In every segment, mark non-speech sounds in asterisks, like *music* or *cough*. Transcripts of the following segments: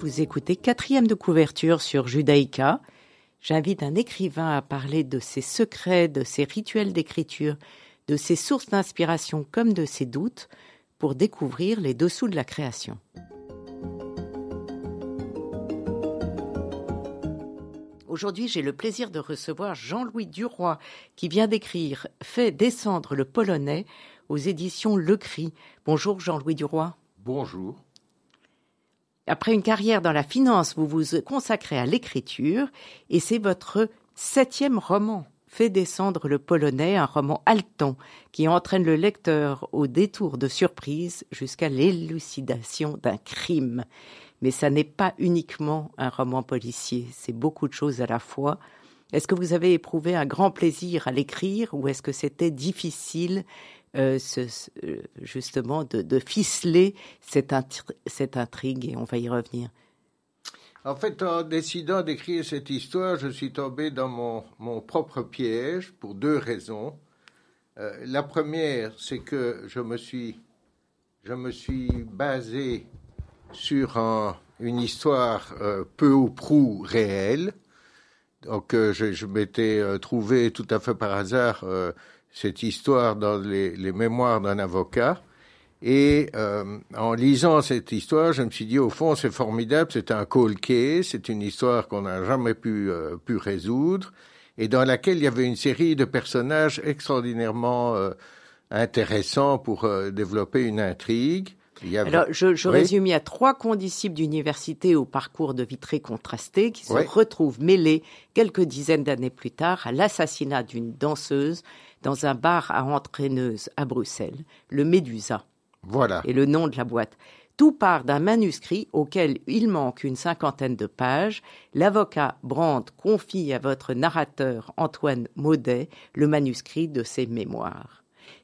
vous écoutez quatrième de couverture sur Judaïka. J'invite un écrivain à parler de ses secrets, de ses rituels d'écriture, de ses sources d'inspiration comme de ses doutes pour découvrir les dessous de la création. Aujourd'hui, j'ai le plaisir de recevoir Jean-Louis Duroy qui vient d'écrire Fait descendre le polonais aux éditions Le Cri. Bonjour Jean-Louis Duroy. Bonjour. Après une carrière dans la finance, vous vous consacrez à l'écriture et c'est votre septième roman, Fait descendre le polonais, un roman haletant qui entraîne le lecteur au détour de surprise jusqu'à l'élucidation d'un crime. Mais ça n'est pas uniquement un roman policier, c'est beaucoup de choses à la fois. Est-ce que vous avez éprouvé un grand plaisir à l'écrire ou est-ce que c'était difficile euh, justement de, ficeler cette, intrigue et on va y revenir. En fait, en décidant d'écrire cette histoire, je suis tombé dans mon, propre piège pour deux raisons. Euh, la première, c'est que je me suis, je me suis basé sur une histoire euh, peu ou prou réelle. Donc, je m'étais trouvé tout à fait par hasard cette histoire dans les, mémoires d'un avocat. Et euh, en lisant cette histoire, je me suis dit, au fond, c'est formidable, c'est un cold case, c'est une histoire qu'on n'a jamais pu, euh, pu résoudre, et dans laquelle il y avait une série de personnages extraordinairement euh, intéressants pour développer une intrigue. Alors, je, je résume, il y a trois condisciples d'université au parcours de vie très contrasté qui se retrouvent mêlés quelques dizaines d'années plus tard à l'assassinat d'une danseuse dans un bar à entraîneuse à Bruxelles, le Médusa. Voilà. Et le nom de la boîte. Tout part d'un manuscrit auquel il manque une cinquantaine de pages. L'avocat Brandt confie à votre narrateur Antoine Maudet le manuscrit de ses mémoires.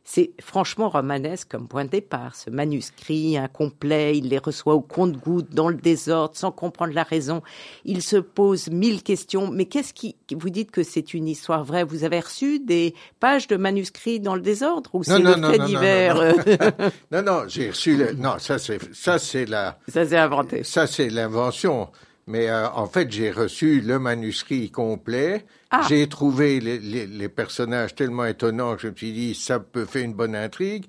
C'est franchement romanesque comme point de départ. Ce manuscrit incomplet, il les reçoit au compte-gouttes, dans le désordre, sans comprendre la raison. Il se pose mille questions. Mais qu'est-ce qui, vous dites que c'est une histoire vraie? Vous avez reçu des pages de manuscrits dans le désordre ou c'est le fait divers? *laughs* Non, non, j'ai reçu non, ça c'est, ça c'est la, ça c'est inventé. Ça c'est l'invention. Mais euh, en fait, j'ai reçu le manuscrit complet. Ah. J'ai trouvé les, les, les, personnages tellement étonnants que je me suis dit, ça peut faire une bonne intrigue.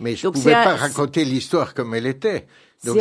Mais je ne pouvais pas raconter l'histoire comme elle était. Donc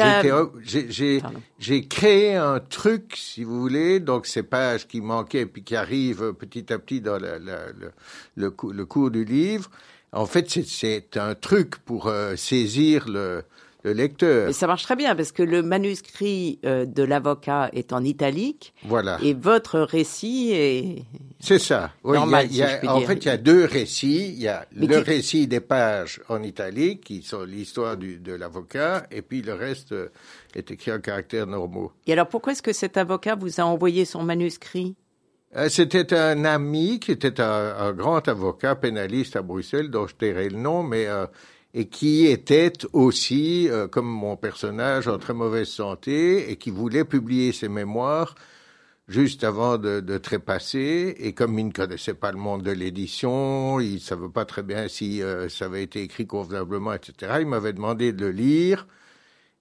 j'ai créé un truc, si vous voulez, donc ces pages qui manquaient puis qui arrivent petit à petit dans le, le, le, le cours du livre. En fait, c'est un truc pour euh, saisir le, le lecteur. Ça marche très bien parce que le manuscrit euh, de l'avocat est en italique. Voilà. Et votre récit est. C'est ça. Oui, normal, il y a, en fait, il y a deux récits. Il y a le récit des pages en italique, qui sont l'histoire de l'avocat, et puis le reste euh, est écrit en caractères normaux. Et alors, pourquoi est-ce que cet avocat vous a envoyé son manuscrit? Euh, C'était un ami qui était un, grand avocat pénaliste à Bruxelles, dont je tairai le nom, mais et qui était aussi, euh, comme mon personnage, en très mauvaise santé et qui voulait publier ses mémoires juste avant de, de trépasser. Et comme il ne connaissait pas le monde de l'édition, il ne savait pas très bien si euh, ça avait été écrit convenablement, etc., il m'avait demandé de le lire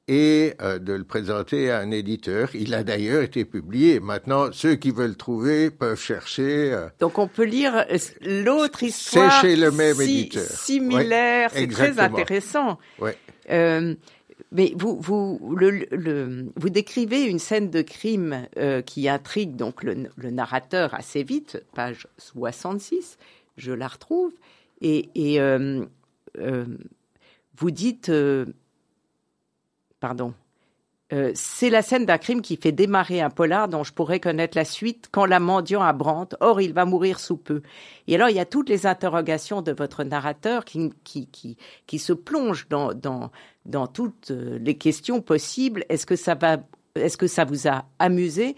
et euh, de le présenter à un éditeur. Il a d'ailleurs été publié. Maintenant, ceux qui veulent le trouver peuvent chercher. Euh, Donc on peut lire euh, l'autre histoire. C'est chez le même éditeur. Similaire, c'est très intéressant. Ouais. mais vous, vous, le, le, vous décrivez une scène de crime qui intrigue donc le, le, narrateur assez vite, page 66, je la retrouve, et, et vous dites pardon. Euh, c'est la scène d'un crime qui fait démarrer un polar dont je pourrais connaître la suite quand la mendiant abrante. Or, il va mourir sous peu. Et alors, il y a toutes les interrogations de votre narrateur qui, qui, qui, qui se plonge dans, dans, dans toutes euh, les questions possibles. Est-ce que ça va, est-ce que ça vous a amusé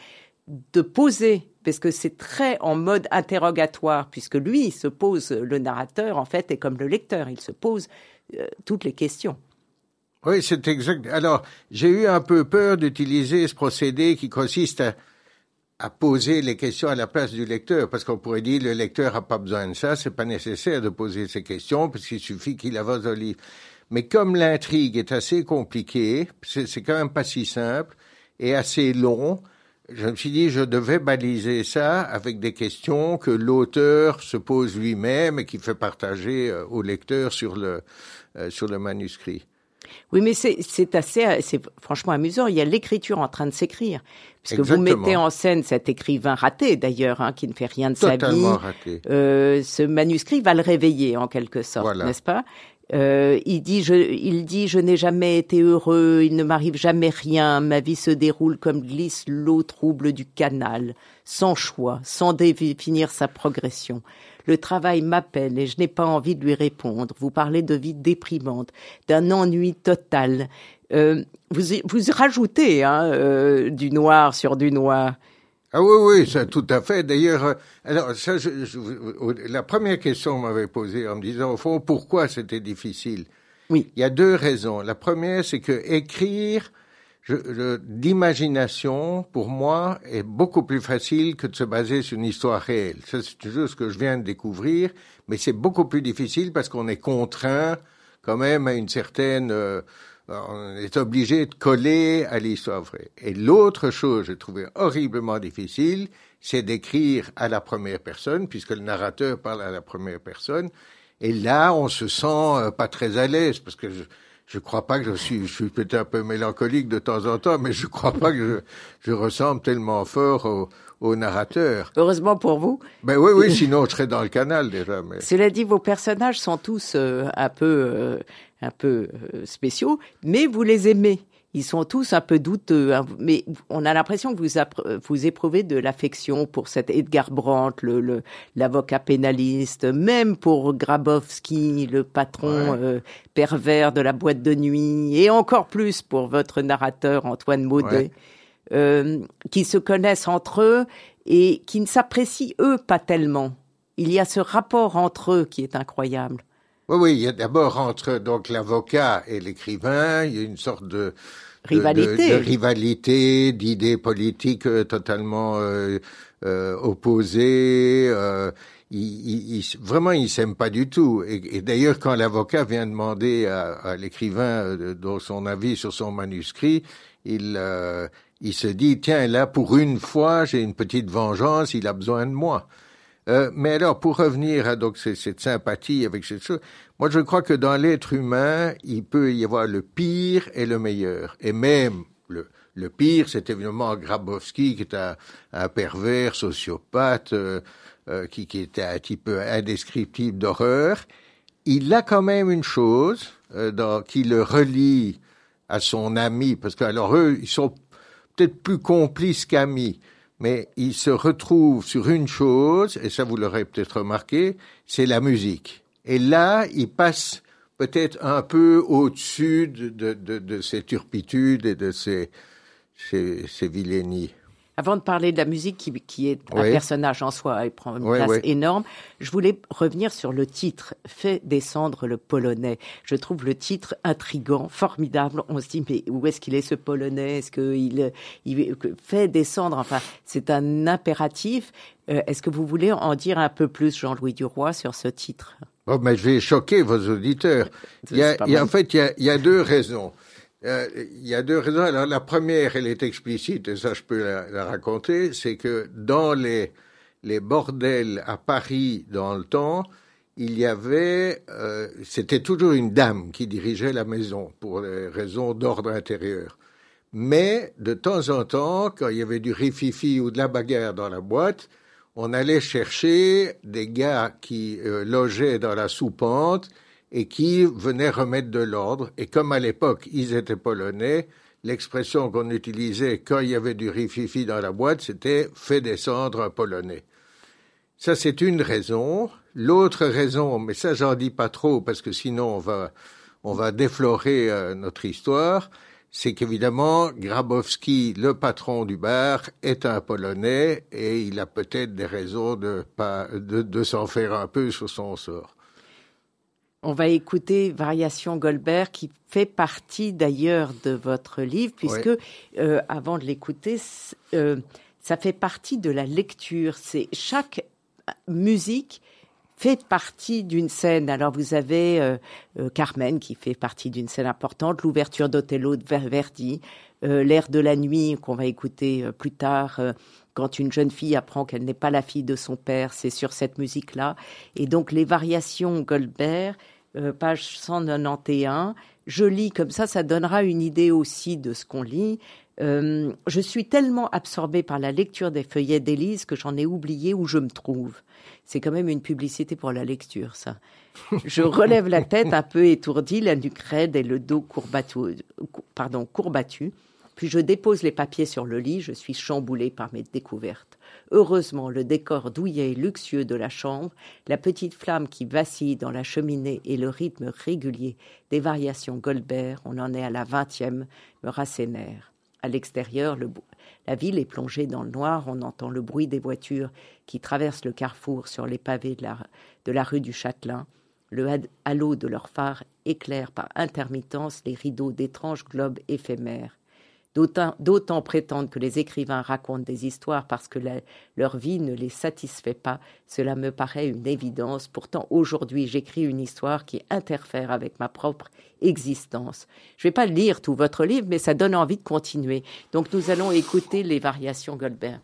de poser? Parce que c'est très en mode interrogatoire, puisque lui, il se pose, le narrateur, en fait, est comme le lecteur, il se pose euh, toutes les questions. Oui, c'est exact. Alors, j'ai eu un peu peur d'utiliser ce procédé qui consiste à, poser les questions à la place du lecteur, parce qu'on pourrait dire le lecteur n'a pas besoin de ça, c'est pas nécessaire de poser ces questions, parce qu'il suffit qu'il avance le livre. Mais comme l'intrigue est assez compliquée, c'est quand même pas si simple, est assez long. Je me suis dit, je devais baliser ça avec des questions que l'auteur se pose lui-même et qui fait partager euh, au lecteur sur le, euh, sur le manuscrit. Oui, mais c'est assez, c'est franchement amusant. Il y a l'écriture en train de s'écrire, puisque vous mettez en scène cet écrivain raté d'ailleurs, hein, qui ne fait rien de sa vie. Raté. Euh, ce manuscrit va le réveiller en quelque sorte, n'est-ce pas? Euh, il dit, je, il dit, je n'ai jamais été heureux, il ne m'arrive jamais rien, ma vie se déroule comme glisse l'eau trouble du canal, sans choix, sans définir sa progression. Le travail m'appelle et je n'ai pas envie de lui répondre. Vous parlez de vie déprimante, d'un ennui total. Euh, vous, vous rajoutez hein, euh, du noir sur du noir. Ah oui, oui, ça, tout à fait. D'ailleurs, euh, alors ça, je, la première question m'avait posée en me disant au fond pourquoi c'était difficile? Oui. Il y a deux raisons. La première, c'est que écrire d'imagination, pour moi, est beaucoup plus facile que de se baser sur une histoire réelle. Ça, c'est une chose que je viens de découvrir, mais c'est beaucoup plus difficile parce qu'on est contraint quand même à une certaine... Euh, on est obligé de coller à l'histoire vraie. Et l'autre chose, j'ai trouvé horriblement difficile, c'est d'écrire à la première personne, puisque le narrateur parle à la première personne. Et là, on se sent euh, pas très à l'aise, parce que je, je crois pas que je suis, je suis peut-être un peu mélancolique de temps en temps, mais je crois pas que je, je ressemble tellement fort au, au, narrateur. Heureusement pour vous. Ben oui, oui, sinon je serais dans le canal déjà. Mais... Cela dit, vos personnages sont tous euh, un peu, euh, un peu euh, spéciaux, mais vous les aimez ils sont tous un peu douteux, hein. mais on a l'impression que vous, vous éprouvez de l'affection pour cet Edgar Brandt, le, l'avocat pénaliste, même pour Grabowski, le patron euh, pervers de la boîte de nuit, et encore plus pour votre narrateur Antoine Maudet, euh, qui se connaissent entre eux et qui ne s'apprécient eux pas tellement. Il y a ce rapport entre eux qui est incroyable. Oui, oui, il y a d'abord entre donc l'avocat et l'écrivain, il y a une sorte de rivalité, de, rivalité, d'idées politiques euh, totalement euh, euh, opposées. Euh, il, il, vraiment, ils s'aiment pas du tout. Et, et d'ailleurs, quand l'avocat vient demander à, à l'écrivain son avis sur son manuscrit, il il se dit tiens là pour une fois j'ai une petite vengeance, il a besoin de moi. Euh, mais alors, pour revenir à donc cette sympathie avec cette chose, moi je crois que dans l'être humain, il peut y avoir le pire et le meilleur. Et même le, pire, c'est évidemment Grabowski, qui est un, pervers, sociopathe, euh, euh, qui, qui était un type indescriptible d'horreur. Il a quand même une chose qui le relie à son ami, parce que alors eux, ils sont peut-être plus complices qu'amis mais il se retrouve sur une chose, et ça vous l'aurez peut-être remarqué, c'est la musique. Et là, il passe peut-être un peu au-dessus de, de, de, ces turpitudes et de ces, ces, ces vilainies. Avant de parler de la musique qui, qui est un personnage en soi et prend une place énorme, je voulais revenir sur le titre Fait descendre le Polonais. Je trouve le titre intrigant, formidable. On se dit mais où est-ce qu'il est ce Polonais? Est-ce qu'il il fait descendre Enfin, c'est un impératif. Euh, est-ce que vous voulez en dire un peu plus, Jean-Louis Duroy, sur ce titre? Oh, mais je vais choquer vos auditeurs. Il y a, il y a, en fait, il y, a, il y a deux raisons. Euh, il y a deux raisons. Alors, la première, elle est explicite, et ça, je peux la, raconter, c'est que dans les, les bordels à Paris dans le temps, il y avait, euh, c'était toujours une dame qui dirigeait la maison pour des raisons d'ordre intérieur. Mais de temps en temps, quand il y avait du rififi ou de la bagarre dans la boîte, on allait chercher des gars qui euh, logeaient dans la soupente et qui venaient remettre de l'ordre. Et comme à l'époque, ils étaient polonais, l'expression qu'on utilisait quand il y avait du rififi dans la boîte, c'était fait descendre un polonais. Ça, c'est une raison. L'autre raison, mais ça, j'en dis pas trop parce que sinon on va, on va déflorer euh, notre histoire, c'est qu'évidemment, Grabowski, le patron du bar, est un Polonais et il a peut-être des raisons de, pas, de, de s'en faire un peu sur son sort. On va écouter Variation Goldberg qui fait partie d'ailleurs de votre livre puisque euh, avant de l'écouter, euh, ça fait partie de la lecture. C'est chaque musique fait partie d'une scène. Alors vous avez euh, euh, Carmen qui fait partie d'une scène importante, l'ouverture d'Othello de Verdi, euh, l'air de la nuit qu'on va écouter plus tard. Quand une jeune fille apprend qu'elle n'est pas la fille de son père, c'est sur cette musique-là. Et donc les variations Goldberg, page 191, je lis comme ça, ça donnera une idée aussi de ce qu'on lit. Euh, je suis tellement absorbée par la lecture des feuillets d'Élise que j'en ai oublié où je me trouve. C'est quand même une publicité pour la lecture, ça. Je relève la tête un peu étourdie, la nuque raide et le dos courbattu, pardon, courbattu. Puis je dépose les papiers sur le lit, je suis chamboulée par mes découvertes. Heureusement, le décor douillet et luxueux de la chambre, la petite flamme qui vacille dans la cheminée et le rythme régulier des variations Goldberg, on en est à la vingtième, me rassénèrent. À l'extérieur, la ville est plongée dans le noir, on entend le bruit des voitures qui traversent le carrefour sur les pavés de la, de la rue du Châtelain. Le halo de leurs phares éclaire par intermittence les rideaux d'étranges globes éphémères. D'autant prétendent que les écrivains racontent des histoires parce que leur vie ne les satisfait pas. Cela me paraît une évidence. Pourtant, aujourd'hui, j'écris une histoire qui interfère avec ma propre existence. Je ne vais pas lire tout votre livre, mais ça donne envie de continuer. Donc, nous allons écouter les variations Goldberg.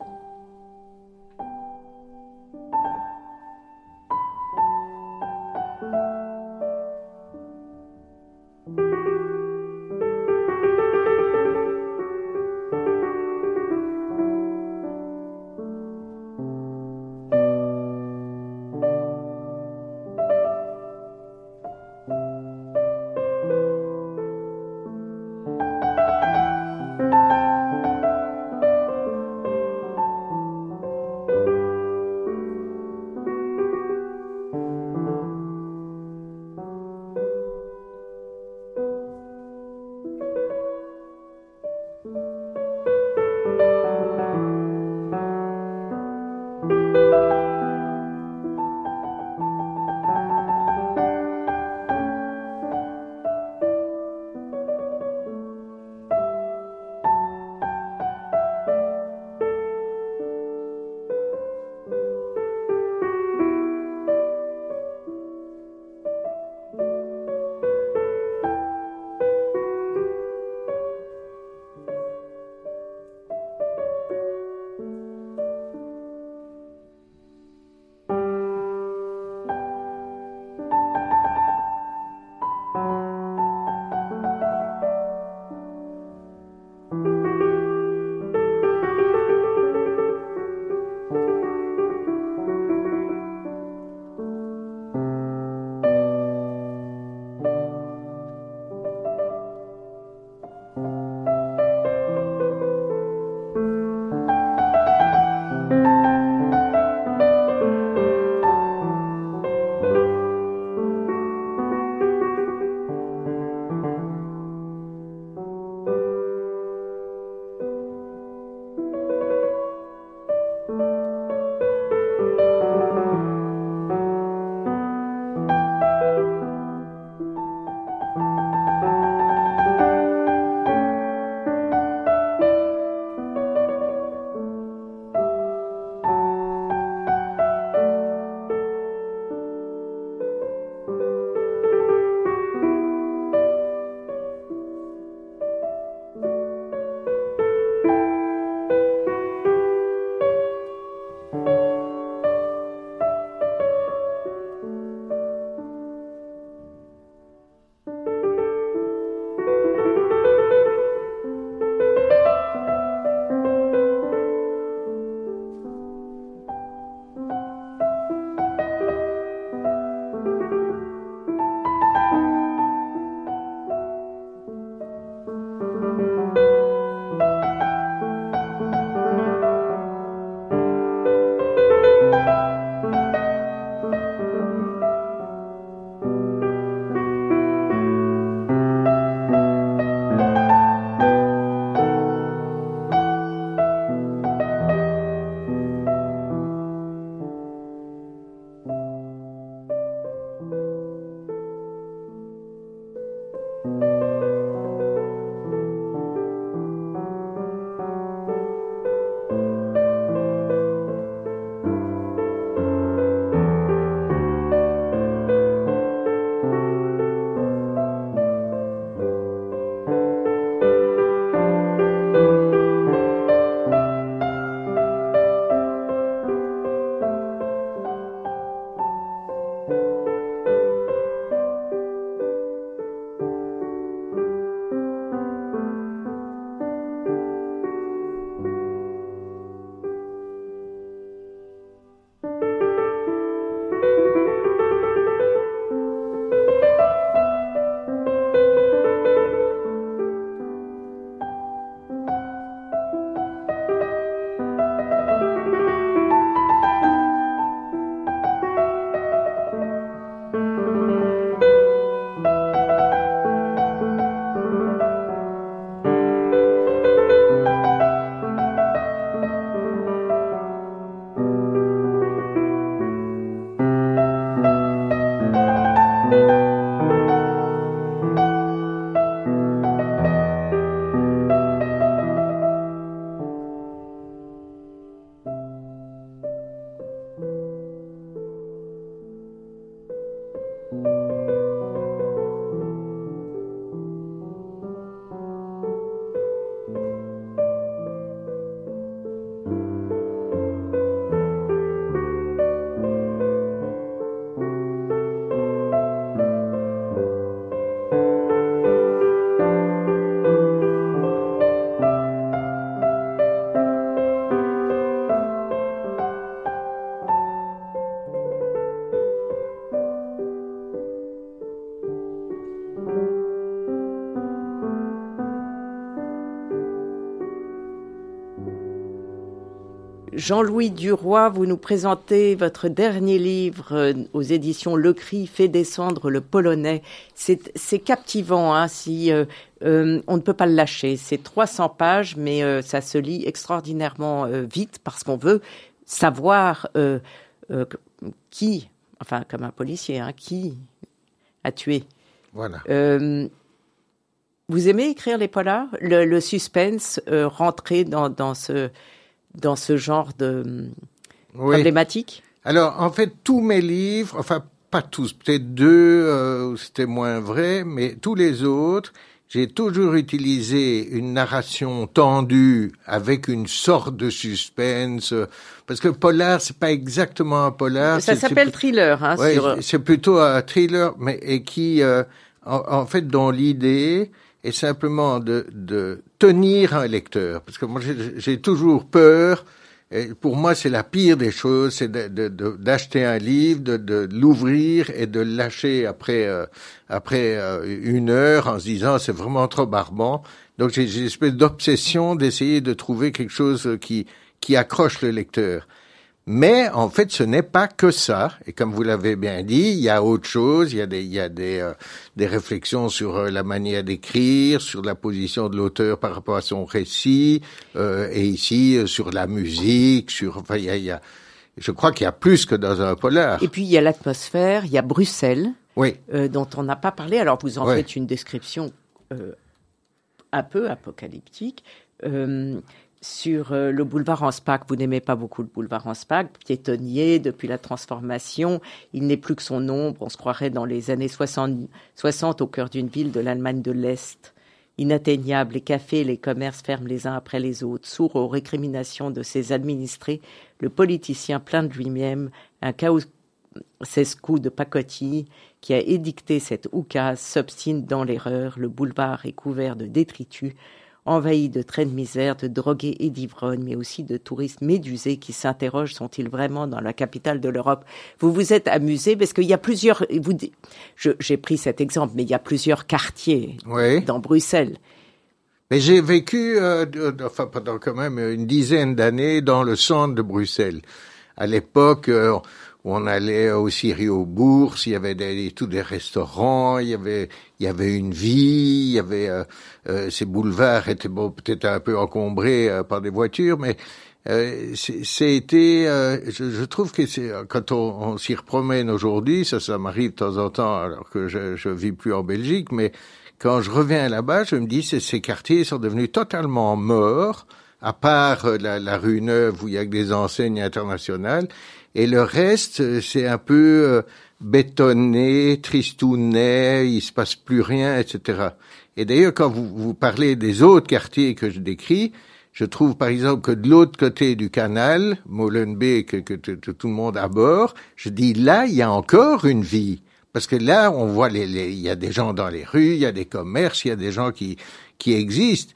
Jean-Louis Duroy, vous nous présentez votre dernier livre euh, aux éditions Le Cri, fait descendre le polonais. C'est captivant, hein, si euh, euh, on ne peut pas le lâcher. C'est 300 pages, mais ça se lit extraordinairement vite parce qu'on veut savoir qui, enfin comme un policier, hein, qui a tué. Voilà. vous aimez écrire les polars? Le, suspense, rentrer dans, dans ce dans ce genre de problématique Alors, en fait, tous mes livres, enfin, pas tous, peut-être deux, euh, c'était moins vrai, mais tous les autres, j'ai toujours utilisé une narration tendue avec une sorte de suspense, parce que polar, c'est pas exactement un polar. Ça s'appelle thriller, hein. C'est plutôt un thriller, mais et qui, euh, en, fait, dans l'idée, est simplement de, de tenir un lecteur. Parce que moi, j'ai toujours peur. Et pour moi, c'est la pire des choses, c'est d'acheter un livre, de, l'ouvrir et de le lâcher après, euh, après euh, une heure en se disant c'est vraiment trop barbant. Donc j'ai une espèce d'obsession d'essayer de trouver quelque chose qui, qui accroche le lecteur. Mais en fait, ce n'est pas que ça. Et comme vous l'avez bien dit, il y a autre chose. Il y a des, il y a des, euh, des réflexions sur euh, la manière d'écrire, sur la position de l'auteur par rapport à son récit, euh, et ici sur la musique, sur. Enfin, il y a, il y a je crois qu'il y a plus que dans un polar. Et puis il y a l'atmosphère, il y a Bruxelles, oui. dont on n'a pas parlé. Alors vous en faites une description un peu apocalyptique sur euh, le boulevard Anspach. Vous n'aimez pas beaucoup le boulevard Anspach, piétonnier depuis la transformation. Il n'est plus que son ombre. On se croirait dans les années 60, 60 au cœur d'une ville de l'Allemagne de l'Est. Inatteignable, les cafés et les commerces ferment les uns après les autres. Sourd aux récriminations de ses administrés, le politicien plein de lui-même, un chaos coups de pacotille qui a édicté cette oukase s'obstine dans l'erreur. Le boulevard est couvert de détritus envahi de traits de misère, de drogués et d'ivrognes, mais aussi de touristes médusés qui s'interrogent sont-ils vraiment dans la capitale de l'Europe? Vous vous êtes amusé parce qu'il y a plusieurs. Vous, j'ai pris cet exemple, mais il y a plusieurs quartiers dans Bruxelles. Mais j'ai vécu, euh, enfin pendant quand même une dizaine d'années dans le centre de Bruxelles. À l'époque, euh, on allait aussi bourses, il y avait des, tous des restaurants, il y avait, il y avait une vie, il y avait euh, euh ces boulevards étaient bon, peut-être un peu encombrés euh, par des voitures, mais euh, c'était, euh, je, je, trouve que quand on, on s'y repromène aujourd'hui, ça, ça m'arrive de temps en temps, alors que je, je vis plus en Belgique, mais quand je reviens là-bas, je me dis que ces quartiers sont devenus totalement morts, à part la, la rue Neuve où il y a que des enseignes internationales, et le reste, c'est un peu euh, bétonné, tristounet, il se passe plus rien, etc. Et d'ailleurs, quand vous, vous parlez des autres quartiers que je décris, je trouve par exemple que de l'autre côté du canal, Molenbeek, que, que, tout le monde aborde, je dis là, il y a encore une vie. Parce que là, on voit les, il y a des gens dans les rues, il y a des commerces, il y a des gens qui, qui existent.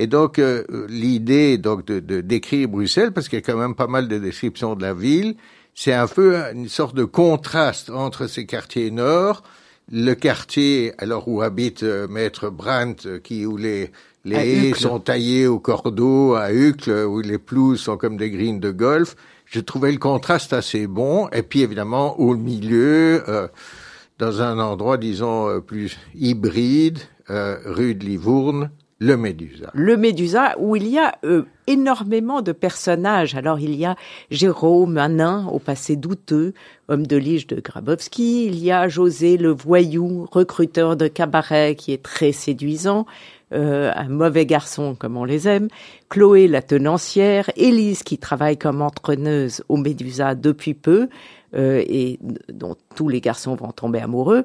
Et donc, euh, l'idée donc de, de décrire Bruxelles, parce qu'il y a quand même pas mal de descriptions de la ville, c'est un peu une sorte de contraste entre ces quartiers nord, le quartier alors où habite euh, maître Brandt, euh, qui où les les haies sont taillées au cordeau à Uccle, où les pelouses sont comme des greens de golf. Je trouvais le contraste assez bon. Et puis évidemment au milieu, euh, dans un endroit disons plus hybride, rue de Livourne, le Médusa. Le Médusa, où il y a euh, énormément de personnages. Alors il y a Jérôme, un nain au passé douteux, homme de lige de Grabowski. Il y a José, le voyou, recruteur de cabaret, qui est très séduisant. Euh, un mauvais garçon comme on les aime, Chloé la tenancière, Élise qui travaille comme entraîneuse au Médusa depuis peu euh, et dont tous les garçons vont tomber amoureux,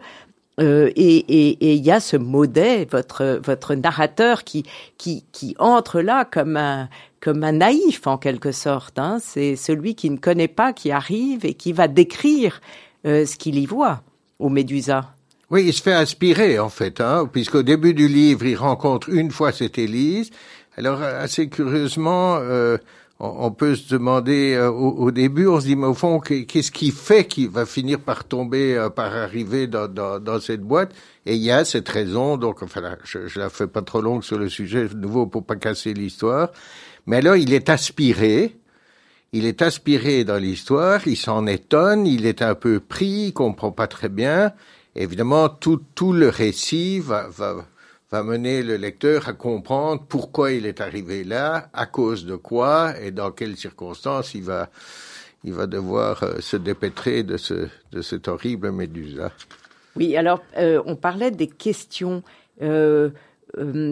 euh, et il y a ce modèle, votre votre narrateur qui qui qui entre là comme un comme un naïf en quelque sorte. Hein. C'est celui qui ne connaît pas, qui arrive et qui va décrire euh, ce qu'il y voit au Médusa. Oui, il se fait inspirer en fait, hein, puisqu'au début du livre, il rencontre une fois cette Élise. Alors assez curieusement, euh, on peut se demander euh, au, début, on se dit mais au fond qu'est-ce qui fait qu'il va finir par tomber, euh, par arriver dans, dans, dans, cette boîte? Et il y a cette raison. Donc enfin, je, je la fais pas trop longue sur le sujet, nouveau pour pas casser l'histoire. Mais alors il est aspiré. il est aspiré dans l'histoire, il s'en étonne, il est un peu pris, il comprend pas très bien. Évidemment, tout, tout le récit va, va, va mener le lecteur à comprendre pourquoi il est arrivé là, à cause de quoi et dans quelles circonstances il va, il va devoir euh, se dépêtrer de, ce, de cette horrible médusa. Oui, alors euh, on parlait des questions. Euh,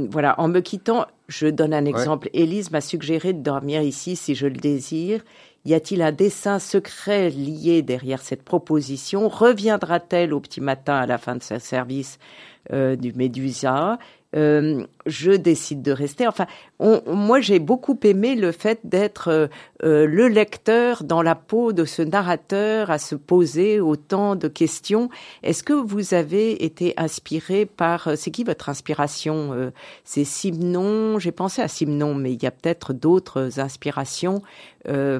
voilà, en me quittant, je donne un exemple. Élise m'a suggéré de dormir ici si je le désire. Y a-t-il un dessin secret lié derrière cette proposition? Reviendra-t-elle au petit matin à la fin de ce service euh, du Médusa? Euh, je décide de rester. Enfin, moi, j'ai beaucoup aimé le fait d'être euh, le lecteur dans la peau de ce narrateur, à se poser autant de questions. Est-ce que vous avez été inspiré par... c'est qui votre inspiration C'est Simon, j'ai pensé à Simon, mais il y a peut-être d'autres inspirations,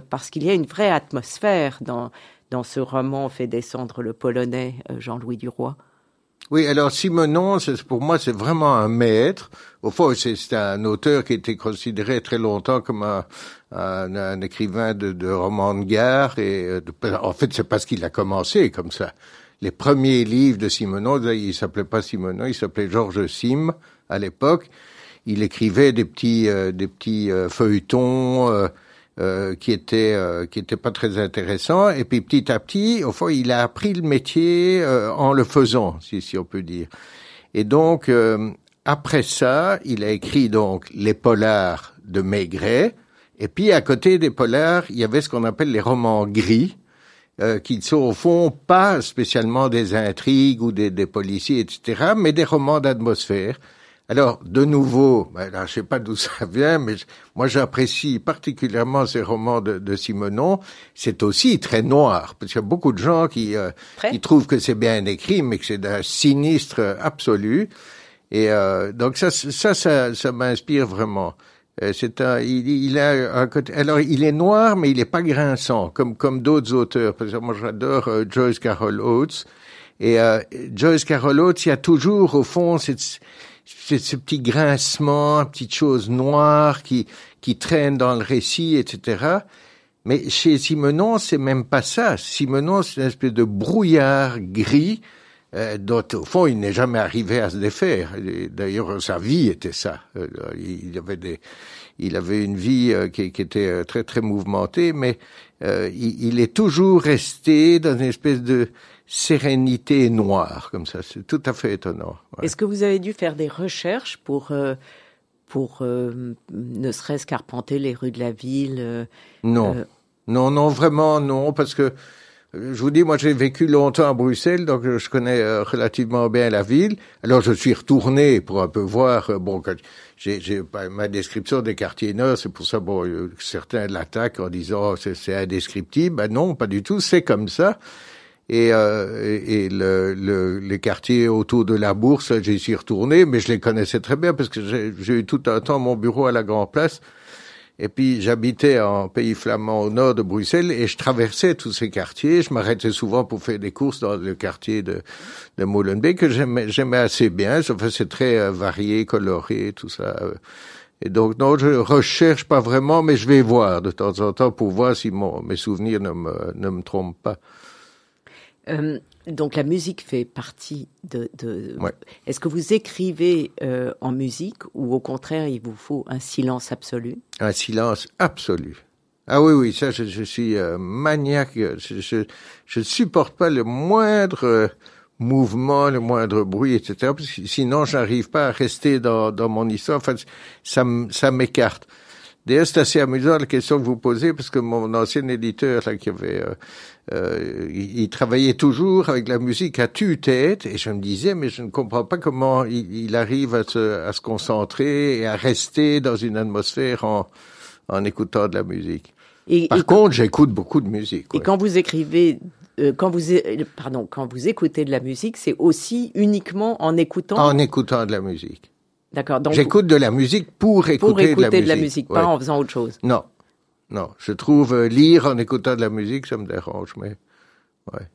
parce qu'il y a une vraie atmosphère dans, dans ce roman fait descendre le polonais, Jean-Louis Duroy. Oui, alors Simonon, pour moi, c'est vraiment un maître. Au fond, c'est un auteur qui était considéré très longtemps comme un, un, écrivain de, de romans de gare. Et euh, en fait, c'est parce qu'il a commencé comme ça. Les premiers livres de Simonon, il s'appelait pas Simonon, il s'appelait Georges Sim à l'époque. Il écrivait des petits, euh, des petits euh, feuilletons euh, qui était euh, qui était pas très intéressant. Et puis petit à petit au fond il a appris le métier euh, en le faisant si si on peut dire. Et donc après ça il a écrit donc les polars de Maigret. Et puis à côté des polars il y avait ce qu'on appelle les romans gris qui sont au fond pas spécialement des intrigues ou des, des policiers etc mais des romans d'atmosphère alors, de nouveau, ben là, je sais pas d'où *laughs* ça vient, mais moi j'apprécie particulièrement ces romans de, de Simonon. C'est aussi très noir, parce qu'il y a beaucoup de gens qui, euh, qui trouvent que c'est bien écrit, mais que c'est d'un sinistre absolu. Et euh, donc ça, ça, ça, ça m'inspire vraiment. Euh, c'est un, il, il, a un côté. Alors, il est noir, mais il n'est pas grinçant, comme comme d'autres auteurs. Par exemple, moi, j'adore Joyce Carol Oates. Et Joyce Carol Oates, il y a toujours, au fond, cette c'est ce petit grincement, petite chose noire qui, qui traîne dans le récit, etc. Mais chez Simenon, c'est même pas ça. Simenon, c'est une espèce de brouillard gris euh, dont, au fond, il n'est jamais arrivé à se défaire. D'ailleurs, sa vie était ça. Euh, il avait des, il avait une vie euh, qui, qui, était euh, très très mouvementée, mais il, il, est toujours resté dans une espèce de sérénité noire, comme ça. C'est tout à fait étonnant. Est-ce que vous avez dû faire des recherches pour, euh, pour euh, ne serait-ce qu'arpenter les rues de la ville euh, Non. Non, non, vraiment non, parce que je vous dis, moi j'ai vécu longtemps à Bruxelles, donc je connais relativement bien la ville. Alors je suis retourné pour un peu voir. bon, j'ai ma description des quartiers nord, c'est pour ça bon, certains l'attaquent en disant oh, c'est indescriptible. Ben non, pas du tout. C'est comme ça. Et, euh, et, le, le, les quartiers autour de la bourse, j'y suis retourné, mais je les connaissais très bien parce que j'ai eu tout un temps mon bureau à la Grand Place. Et puis j'habitais en pays flamand au nord de Bruxelles et je traversais tous ces quartiers. Je m'arrêtais souvent pour faire des courses dans le quartier de, de Molenbeek que j'aimais assez bien. Enfin, c'est très euh, varié, coloré, tout ça. Et donc, non, je recherche pas vraiment, mais je vais voir de temps en temps pour voir si mon, mes souvenirs ne me, ne me trompent pas. Euh, donc la musique fait partie de. de... Est-ce que vous écrivez euh, en musique ou au contraire il vous faut un silence absolu? Un silence absolu. Ah oui oui ça je, je suis euh, maniaque. Je, je, ne supporte pas le moindre euh, mouvement, le moindre bruit, etc. Sinon j'arrive pas à rester dans, dans mon histoire. Enfin ça ça m'écarte. D'ailleurs, c'est assez amusant la question que vous posez, parce que mon ancien éditeur, là, qui avait, euh, euh il, travaillait toujours avec la musique à tue-tête, et je me disais, mais je ne comprends pas comment il, arrive à se, à se, concentrer et à rester dans une atmosphère en, en écoutant de la musique. Et, Par contre, j'écoute beaucoup de musique. Et quand vous écrivez euh, quand vous pardon quand vous écoutez de la musique, c'est aussi uniquement en écoutant. En écoutant de la musique. D'accord. J'écoute de la musique pour écouter, pour écouter de la musique, pas en faisant autre chose. Non, non. Je trouve euh, lire en écoutant de la musique, ça me dérange, mais ouais.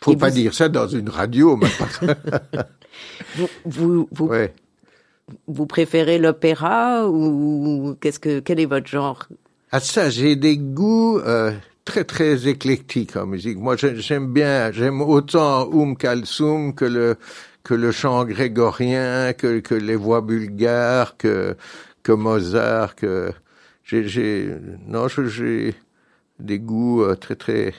Faut pas dire ça dans une radio, mais *laughs* vous, vous, vous, vous préférez l'opéra ou qu'est-ce que quel est votre genre? À ça, j'ai des goûts euh, très très éclectiques en musique. Moi, j'aime bien, j'aime autant Oum Kalsoum que le que le chant grégorien, que les voix bulgares, que que Mozart, que j'ai non, j'ai des goûts euh, très très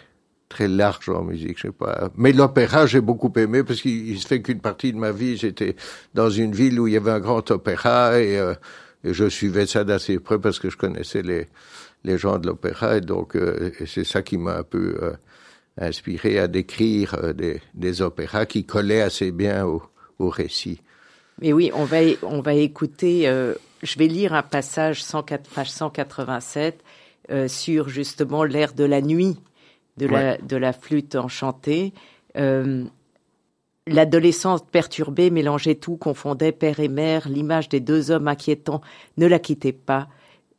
très larges en musique, je sais pas. Mais l'opéra, j'ai beaucoup aimé parce qu'il se fait qu'une partie de ma vie, j'étais dans une ville où il y avait un grand opéra et, euh, je suivais ça d'assez près parce que je connaissais les les gens de l'opéra et donc euh, c'est ça qui m'a un peu inspiré à décrire des, des opéras qui collaient assez bien au, au récit. Mais oui, on va on va écouter. je vais lire un passage 104, page 187 euh, sur justement l'air de la nuit de, la, de la flûte enchantée. Euh, L'adolescence perturbée mélangeait tout, confondait père et mère, l'image des deux hommes inquiétants ne la quittait pas,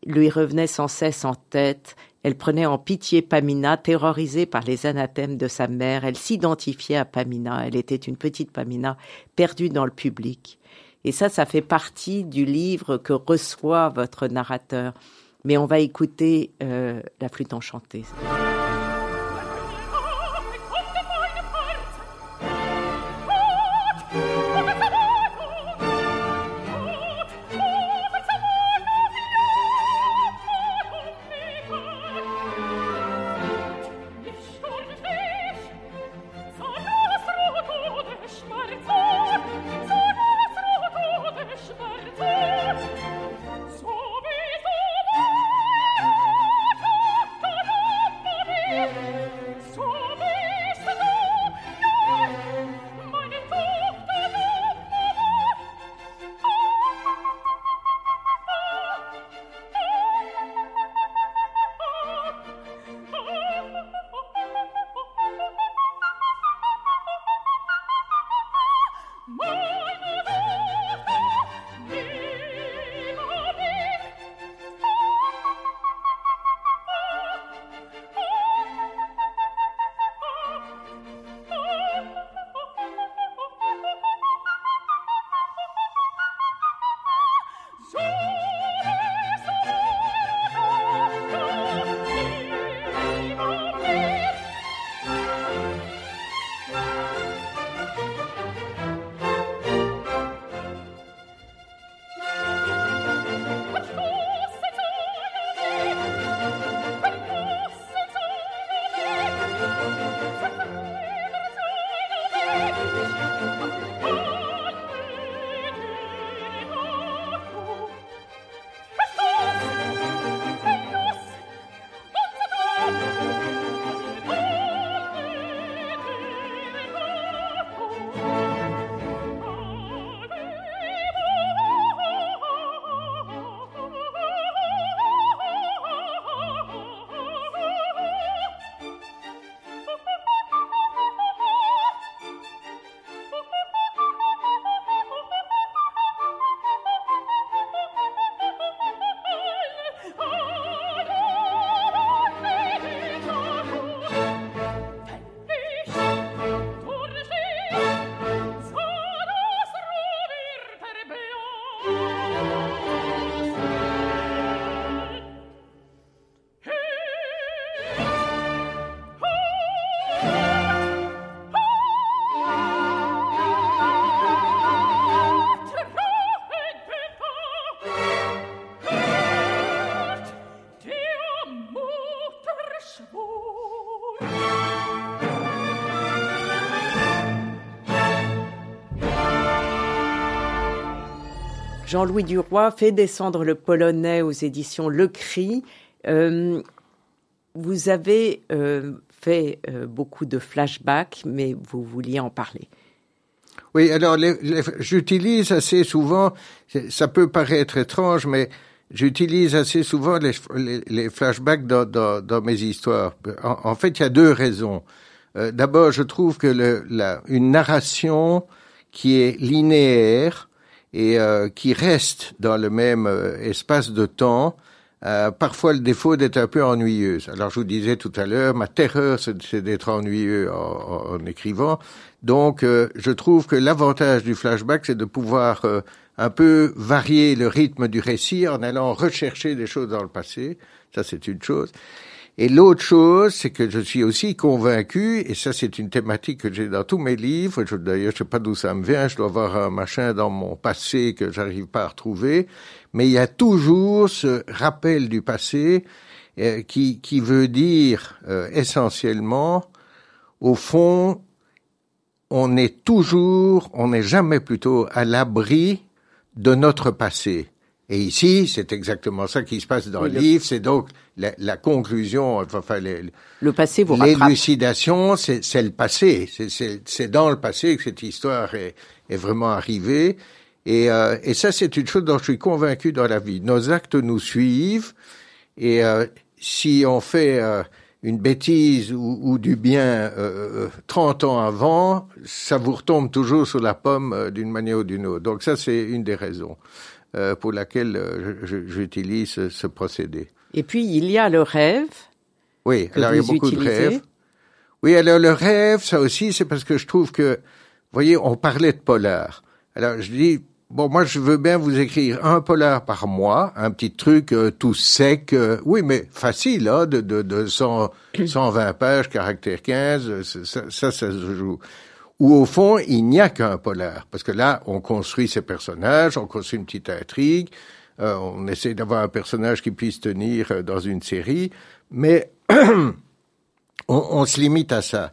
lui revenait sans cesse en tête, elle prenait en pitié Pamina, terrorisée par les anathèmes de sa mère, elle s'identifiait à Pamina, elle était une petite Pamina perdue dans le public. Et ça, ça fait partie du livre que reçoit votre narrateur. Mais on va écouter euh, la flûte enchantée. Jean-Louis Duroy fait descendre le polonais aux éditions Le Cri. Euh, vous avez euh, fait euh, beaucoup de flashbacks, mais vous vouliez en parler. Oui, alors j'utilise assez souvent, ça peut paraître étrange, mais j'utilise assez souvent les, flashbacks dans, mes histoires. En, fait, il y a deux raisons. D'abord, je trouve que une narration qui est linéaire et euh, qui reste dans le même euh, espace de temps, euh, parfois le défaut d'être un peu ennuyeuse. Alors je vous disais tout à l'heure, ma terreur c'est d'être ennuyeux en, en, écrivant. Donc je trouve que l'avantage du flashback c'est de pouvoir un peu varier le rythme du récit en allant rechercher des choses dans le passé. Ça, c'est une chose. Et l'autre chose, c'est que je suis aussi convaincu, et ça c'est une thématique que j'ai dans tous mes livres, d'ailleurs je sais pas d'où ça me vient, je dois avoir un machin dans mon passé que j'arrive pas à retrouver, mais il y a toujours ce rappel du passé euh, qui, qui veut dire euh, essentiellement, au fond, on est toujours, on n'est jamais plutôt à l'abri de notre passé. Et ici, c'est exactement ça qui se passe dans le livre. C'est donc la, la, conclusion, enfin, le passé vous L'élucidation, c'est le passé. C'est dans le passé que cette histoire est, est vraiment arrivée. Et, euh, et ça, c'est une chose dont je suis convaincu dans la vie. Nos actes nous suivent. Et euh, si on fait euh, une bêtise ou, ou du bien 30 ans avant, ça vous retombe toujours sur la pomme d'une manière ou d'une autre. Donc ça, c'est une des raisons. Euh, pour laquelle euh, j'utilise ce procédé. Et puis, il y a le rêve. Oui, alors il y a beaucoup de rêves. Oui, alors le rêve, ça aussi, c'est parce que je trouve que, vous voyez, on parlait de polar. Alors je dis, bon, moi je veux bien vous écrire un polar par mois, un petit truc euh, tout sec, oui, mais facile, hein, de, de, de 100, 120 pages, caractère 15, ça, ça, ça se joue où au fond, il n'y a qu'un polar. Parce que là, on construit ses personnages, on construit une petite intrigue, euh, on essaie d'avoir un personnage qui puisse tenir euh, dans une série, mais *clears throat* on, on, se limite à ça.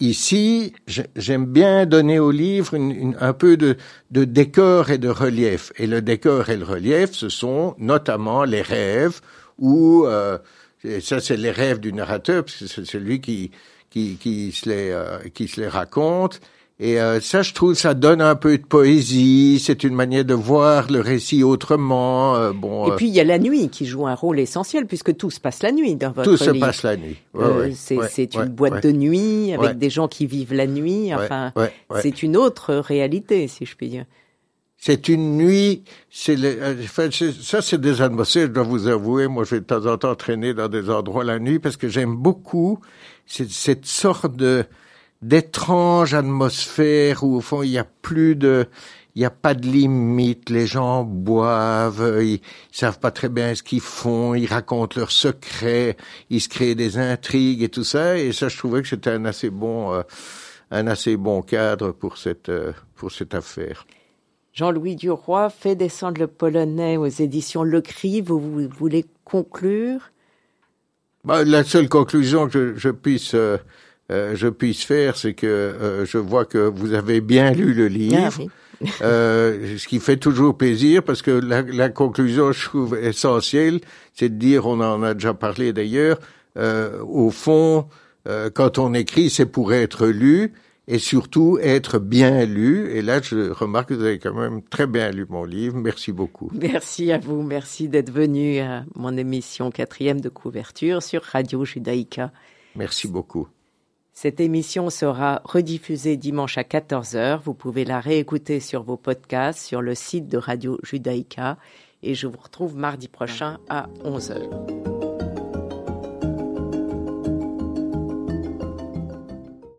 Ici, j'aime bien donner au livre une, un peu de, de, décor et de relief. Et le décor et le relief, ce sont notamment les rêves, ou euh, ça c'est les rêves du narrateur, parce que c'est celui qui, qui, qui, se les, euh, qui se les raconte. Et euh, ça, je trouve, ça donne un peu de poésie. C'est une manière de voir le récit autrement. Euh, bon. Et puis il y a la nuit qui joue un rôle essentiel puisque tout se passe la nuit dans votre Tout se passe la nuit. c'est une boîte de nuit avec des gens qui vivent la nuit. Enfin, c'est une autre réalité, si je puis dire. C'est une nuit, c'est ça c'est des atmosphères, je dois vous avouer, moi je vais de temps en temps traîner dans des endroits la nuit parce que j'aime beaucoup cette sorte de d'étrange atmosphère où au fond il n'y a plus de il n'y a pas de limite, les gens boivent, ils, savent pas très bien ce qu'ils font, ils racontent leurs secrets, ils se créent des intrigues et tout ça, et ça je trouvais que c'était un assez bon, euh, un assez bon cadre pour cette, euh, pour cette affaire. Jean-Louis Duroy fait descendre le polonais aux éditions Le Cri, vous, vous voulez conclure? Bah, la seule conclusion que je, puisse euh, euh, je puisse faire, c'est que euh, je vois que vous avez bien lu le livre. Ah, ce qui fait toujours plaisir parce que la, la conclusion, je trouve essentielle, c'est de dire, on en a déjà parlé d'ailleurs, au fond, quand on écrit, c'est pour être lu, et surtout être bien lu. Et là, je remarque que vous avez quand même très bien lu mon livre. Merci beaucoup. Merci à vous. Merci d'être venu à mon émission quatrième de couverture sur Radio Judaïka. Merci beaucoup. Cette émission sera rediffusée dimanche à 14h. Vous pouvez la réécouter sur vos podcasts sur le site de Radio Judaïka. Et je vous retrouve mardi prochain à 11h.